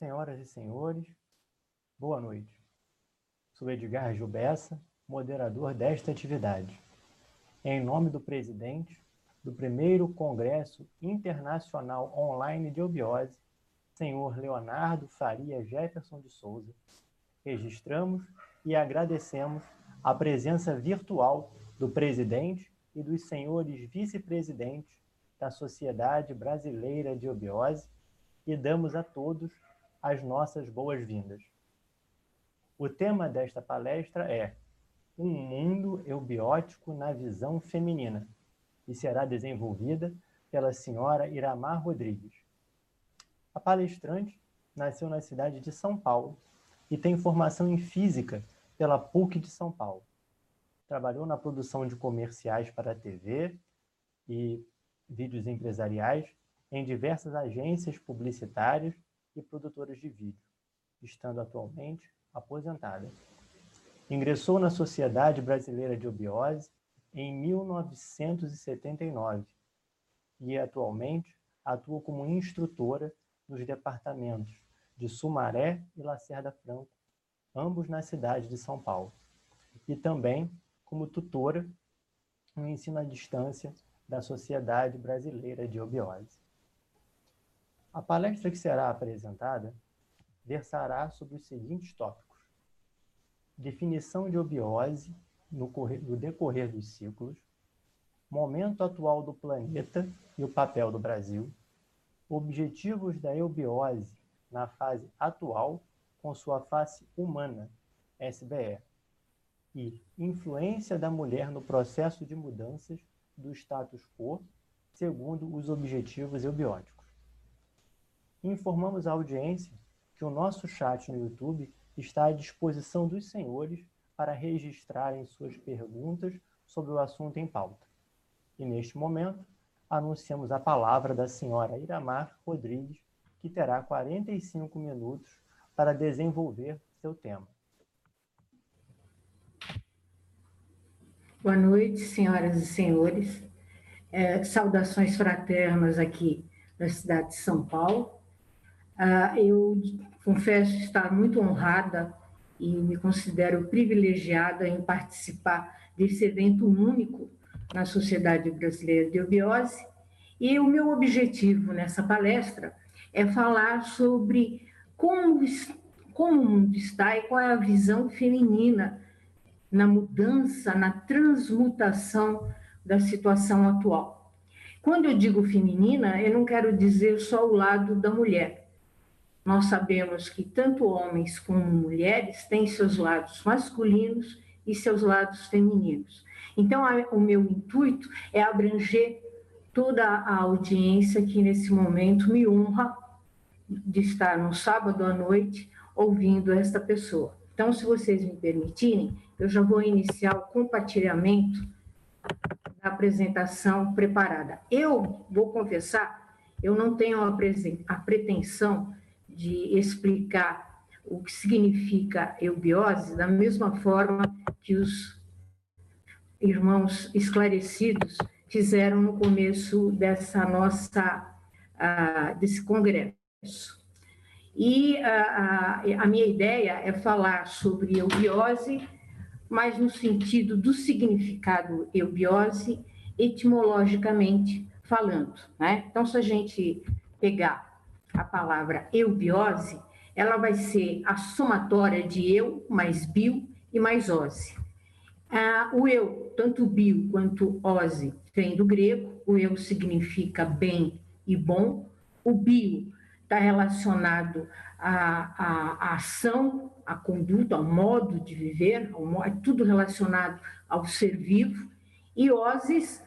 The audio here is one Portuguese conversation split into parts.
Senhoras e senhores, boa noite. Sou Edgar Gilbessa, moderador desta atividade. Em nome do presidente do primeiro Congresso Internacional Online de Obiose, senhor Leonardo Faria Jefferson de Souza, registramos e agradecemos a presença virtual do presidente e dos senhores vice-presidentes da Sociedade Brasileira de Obiose e damos a todos as nossas boas-vindas. O tema desta palestra é Um Mundo Eubiótico na Visão Feminina e será desenvolvida pela senhora Iramar Rodrigues. A palestrante nasceu na cidade de São Paulo e tem formação em física pela PUC de São Paulo. Trabalhou na produção de comerciais para a TV e vídeos empresariais em diversas agências publicitárias e produtoras de vídeo, estando atualmente aposentada. Ingressou na Sociedade Brasileira de Obiose em 1979 e atualmente atua como instrutora nos departamentos de Sumaré e Lacerda Franco, ambos na cidade de São Paulo, e também como tutora no ensino à distância da Sociedade Brasileira de Obiose. A palestra que será apresentada versará sobre os seguintes tópicos: definição de obiose no, no decorrer dos ciclos, momento atual do planeta e o papel do Brasil, objetivos da eubiose na fase atual com sua face humana, SBE, e influência da mulher no processo de mudanças do status quo segundo os objetivos eubióticos. Informamos a audiência que o nosso chat no YouTube está à disposição dos senhores para registrarem suas perguntas sobre o assunto em pauta. E neste momento, anunciamos a palavra da senhora Iramar Rodrigues, que terá 45 minutos para desenvolver seu tema. Boa noite, senhoras e senhores. É, saudações fraternas aqui na cidade de São Paulo. Ah, eu confesso estar muito honrada e me considero privilegiada em participar desse evento único na Sociedade Brasileira de Obiose. E o meu objetivo nessa palestra é falar sobre como, como o mundo está e qual é a visão feminina na mudança, na transmutação da situação atual. Quando eu digo feminina, eu não quero dizer só o lado da mulher, nós sabemos que tanto homens como mulheres têm seus lados masculinos e seus lados femininos. Então, o meu intuito é abranger toda a audiência que nesse momento me honra de estar no sábado à noite ouvindo esta pessoa. Então, se vocês me permitirem, eu já vou iniciar o compartilhamento da apresentação preparada. Eu vou confessar, eu não tenho a, a pretensão de explicar o que significa eubiose da mesma forma que os irmãos esclarecidos fizeram no começo dessa nossa uh, desse congresso. E uh, a minha ideia é falar sobre eubiose, mas no sentido do significado eubiose, etimologicamente falando. Né? Então, se a gente pegar a palavra eubiose, ela vai ser a somatória de eu mais bio e mais ose. Ah, o eu, tanto bio quanto ose, vem do grego. O eu significa bem e bom. O bio está relacionado à, à, à, ação, à conduta, ao modo de viver, ao, é tudo relacionado ao ser vivo. E oses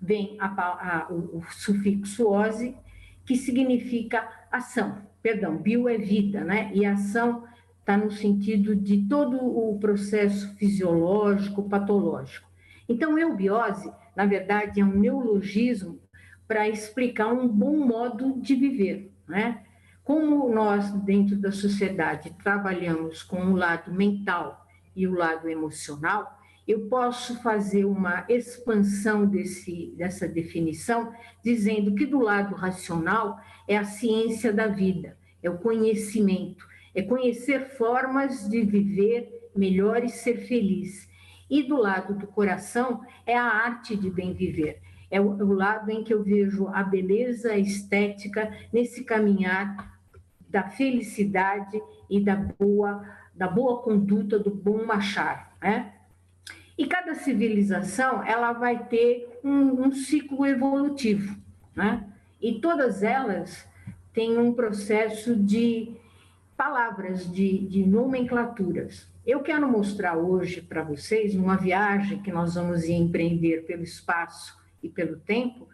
vem a, a, o, o sufixo ose, que significa ação. Perdão, bio é vida, né? E ação está no sentido de todo o processo fisiológico, patológico. Então, eubiose, na verdade, é um neologismo para explicar um bom modo de viver, né? Como nós, dentro da sociedade, trabalhamos com o lado mental e o lado emocional, eu posso fazer uma expansão desse, dessa definição, dizendo que do lado racional é a ciência da vida, é o conhecimento, é conhecer formas de viver melhor e ser feliz. E do lado do coração é a arte de bem viver. É o, o lado em que eu vejo a beleza estética nesse caminhar da felicidade e da boa, da boa conduta, do bom machar, né? E cada civilização ela vai ter um, um ciclo evolutivo, né? E todas elas têm um processo de palavras, de, de nomenclaturas. Eu quero mostrar hoje para vocês uma viagem que nós vamos empreender pelo espaço e pelo tempo,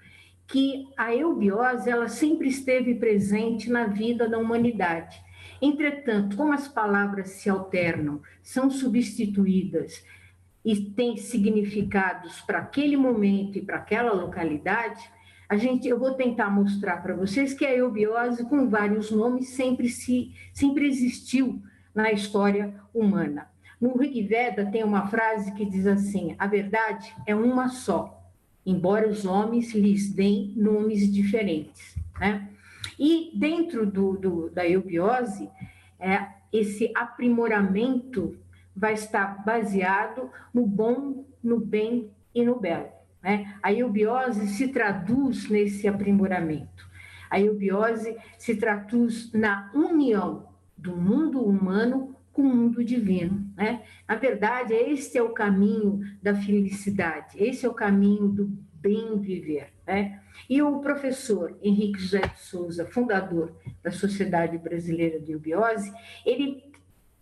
que a eubiose ela sempre esteve presente na vida da humanidade. Entretanto, como as palavras se alternam, são substituídas e têm significados para aquele momento e para aquela localidade, a gente, eu vou tentar mostrar para vocês que a eubiose, com vários nomes, sempre, se, sempre existiu na história humana. No Rig Veda tem uma frase que diz assim: a verdade é uma só, embora os homens lhes deem nomes diferentes. Né? E dentro do, do da eubiose, é, esse aprimoramento vai estar baseado no bom, no bem e no belo. Né? A eubiose se traduz nesse aprimoramento. A eubiose se traduz na união do mundo humano com o mundo divino. Né? Na verdade, este é o caminho da felicidade, esse é o caminho do bem viver. Né? E o professor Henrique José de Souza, fundador da Sociedade Brasileira de Eubiose, ele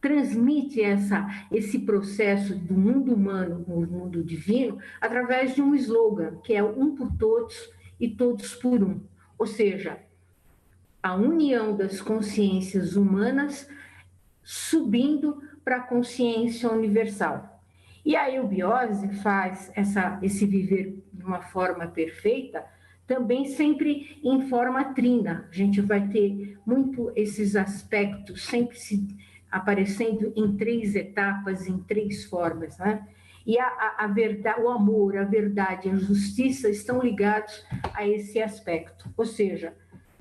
transmite essa, esse processo do mundo humano com o mundo divino através de um slogan, que é um por todos e todos por um. Ou seja, a união das consciências humanas subindo para a consciência universal. E a eubiose faz essa, esse viver de uma forma perfeita, também sempre em forma trina. A gente vai ter muito esses aspectos sempre se aparecendo em três etapas, em três formas, né? E a, a, a verdade, o amor, a verdade, a justiça estão ligados a esse aspecto. Ou seja,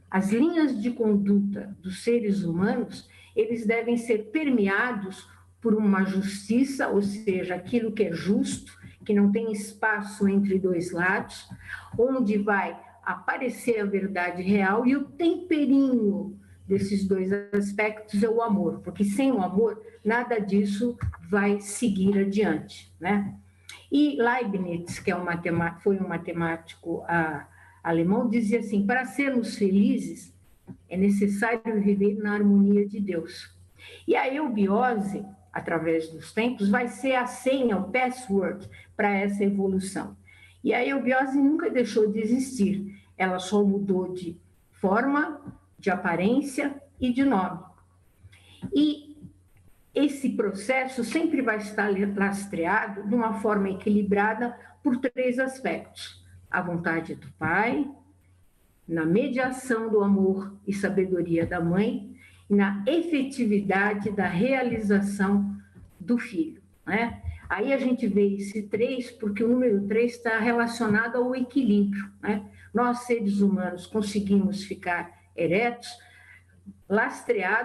as linhas de conduta dos seres humanos, eles devem ser permeados por uma justiça, ou seja, aquilo que é justo, que não tem espaço entre dois lados, onde vai aparecer a verdade real e o temperinho desses dois aspectos é o amor, porque sem o amor, nada disso vai seguir adiante, né? E Leibniz, que é um matemático, foi um matemático ah, alemão, dizia assim: para sermos felizes, é necessário viver na harmonia de Deus. E a eubiose, através dos tempos, vai ser a senha, o password para essa evolução. E a eubiose nunca deixou de existir, ela só mudou de forma, de aparência e de nome. E esse processo sempre vai estar lastreado de uma forma equilibrada por três aspectos: a vontade do pai, na mediação do amor e sabedoria da mãe, e na efetividade da realização do filho. Né? Aí a gente vê esse três, porque o número três está relacionado ao equilíbrio. Né? Nós, seres humanos, conseguimos ficar eretos, lastreados